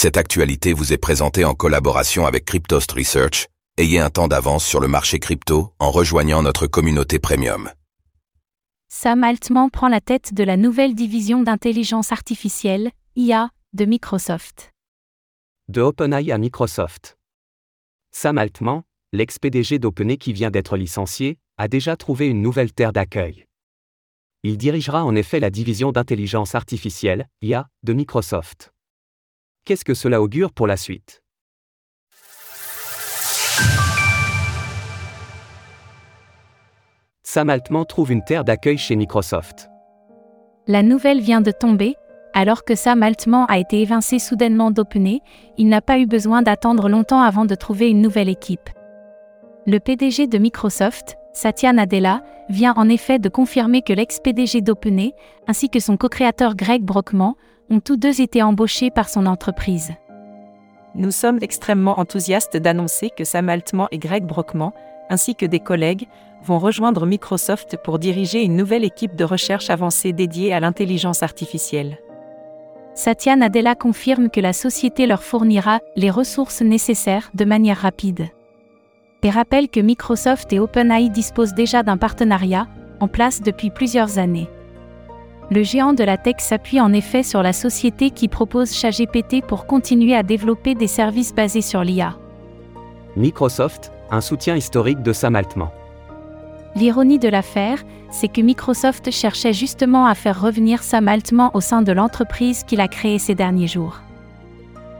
Cette actualité vous est présentée en collaboration avec Cryptost Research. Ayez un temps d'avance sur le marché crypto en rejoignant notre communauté premium. Sam Altman prend la tête de la nouvelle division d'intelligence artificielle, IA, de Microsoft. De OpenAI à Microsoft. Sam Altman, l'ex-PDG d'OpenAI qui vient d'être licencié, a déjà trouvé une nouvelle terre d'accueil. Il dirigera en effet la division d'intelligence artificielle, IA, de Microsoft. Qu'est-ce que cela augure pour la suite? Sam Altman trouve une terre d'accueil chez Microsoft. La nouvelle vient de tomber, alors que Sam Altman a été évincé soudainement d'OpenAI, il n'a pas eu besoin d'attendre longtemps avant de trouver une nouvelle équipe. Le PDG de Microsoft, Satya Nadella, vient en effet de confirmer que l'ex-PDG d'OpenAI, ainsi que son co-créateur Greg Brockman, ont tous deux été embauchés par son entreprise. Nous sommes extrêmement enthousiastes d'annoncer que Sam Altman et Greg Brockman, ainsi que des collègues, vont rejoindre Microsoft pour diriger une nouvelle équipe de recherche avancée dédiée à l'intelligence artificielle. Satya Nadella confirme que la société leur fournira les ressources nécessaires de manière rapide. Et rappelle que Microsoft et OpenAI disposent déjà d'un partenariat, en place depuis plusieurs années. Le géant de la tech s'appuie en effet sur la société qui propose ChatGPT pour continuer à développer des services basés sur l'IA. Microsoft, un soutien historique de Sam Altman. L'ironie de l'affaire, c'est que Microsoft cherchait justement à faire revenir Sam Altman au sein de l'entreprise qu'il a créée ces derniers jours.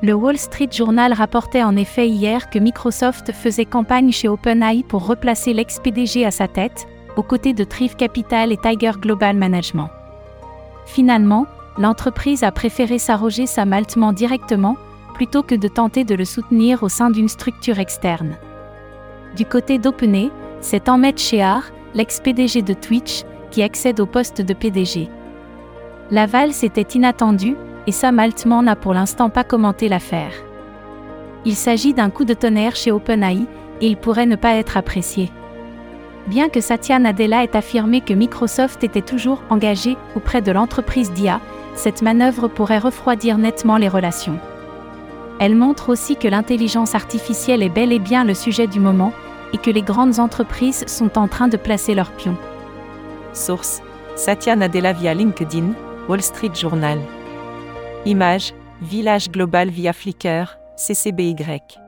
Le Wall Street Journal rapportait en effet hier que Microsoft faisait campagne chez OpenAI pour replacer l'ex-PDG à sa tête, aux côtés de Thrive Capital et Tiger Global Management. Finalement, l'entreprise a préféré s'arroger Sam Altman directement, plutôt que de tenter de le soutenir au sein d'une structure externe. Du côté d'OpenAI, c'est Ahmed Shehar, l'ex-PDG de Twitch, qui accède au poste de PDG. L'aval c'était inattendu, et Sam Altman n'a pour l'instant pas commenté l'affaire. Il s'agit d'un coup de tonnerre chez OpenAI, et il pourrait ne pas être apprécié. Bien que Satya Nadella ait affirmé que Microsoft était toujours engagé auprès de l'entreprise d'IA, cette manœuvre pourrait refroidir nettement les relations. Elle montre aussi que l'intelligence artificielle est bel et bien le sujet du moment, et que les grandes entreprises sont en train de placer leurs pions. Source Satya Nadella via LinkedIn, Wall Street Journal. Image Village Global via Flickr, CCBY.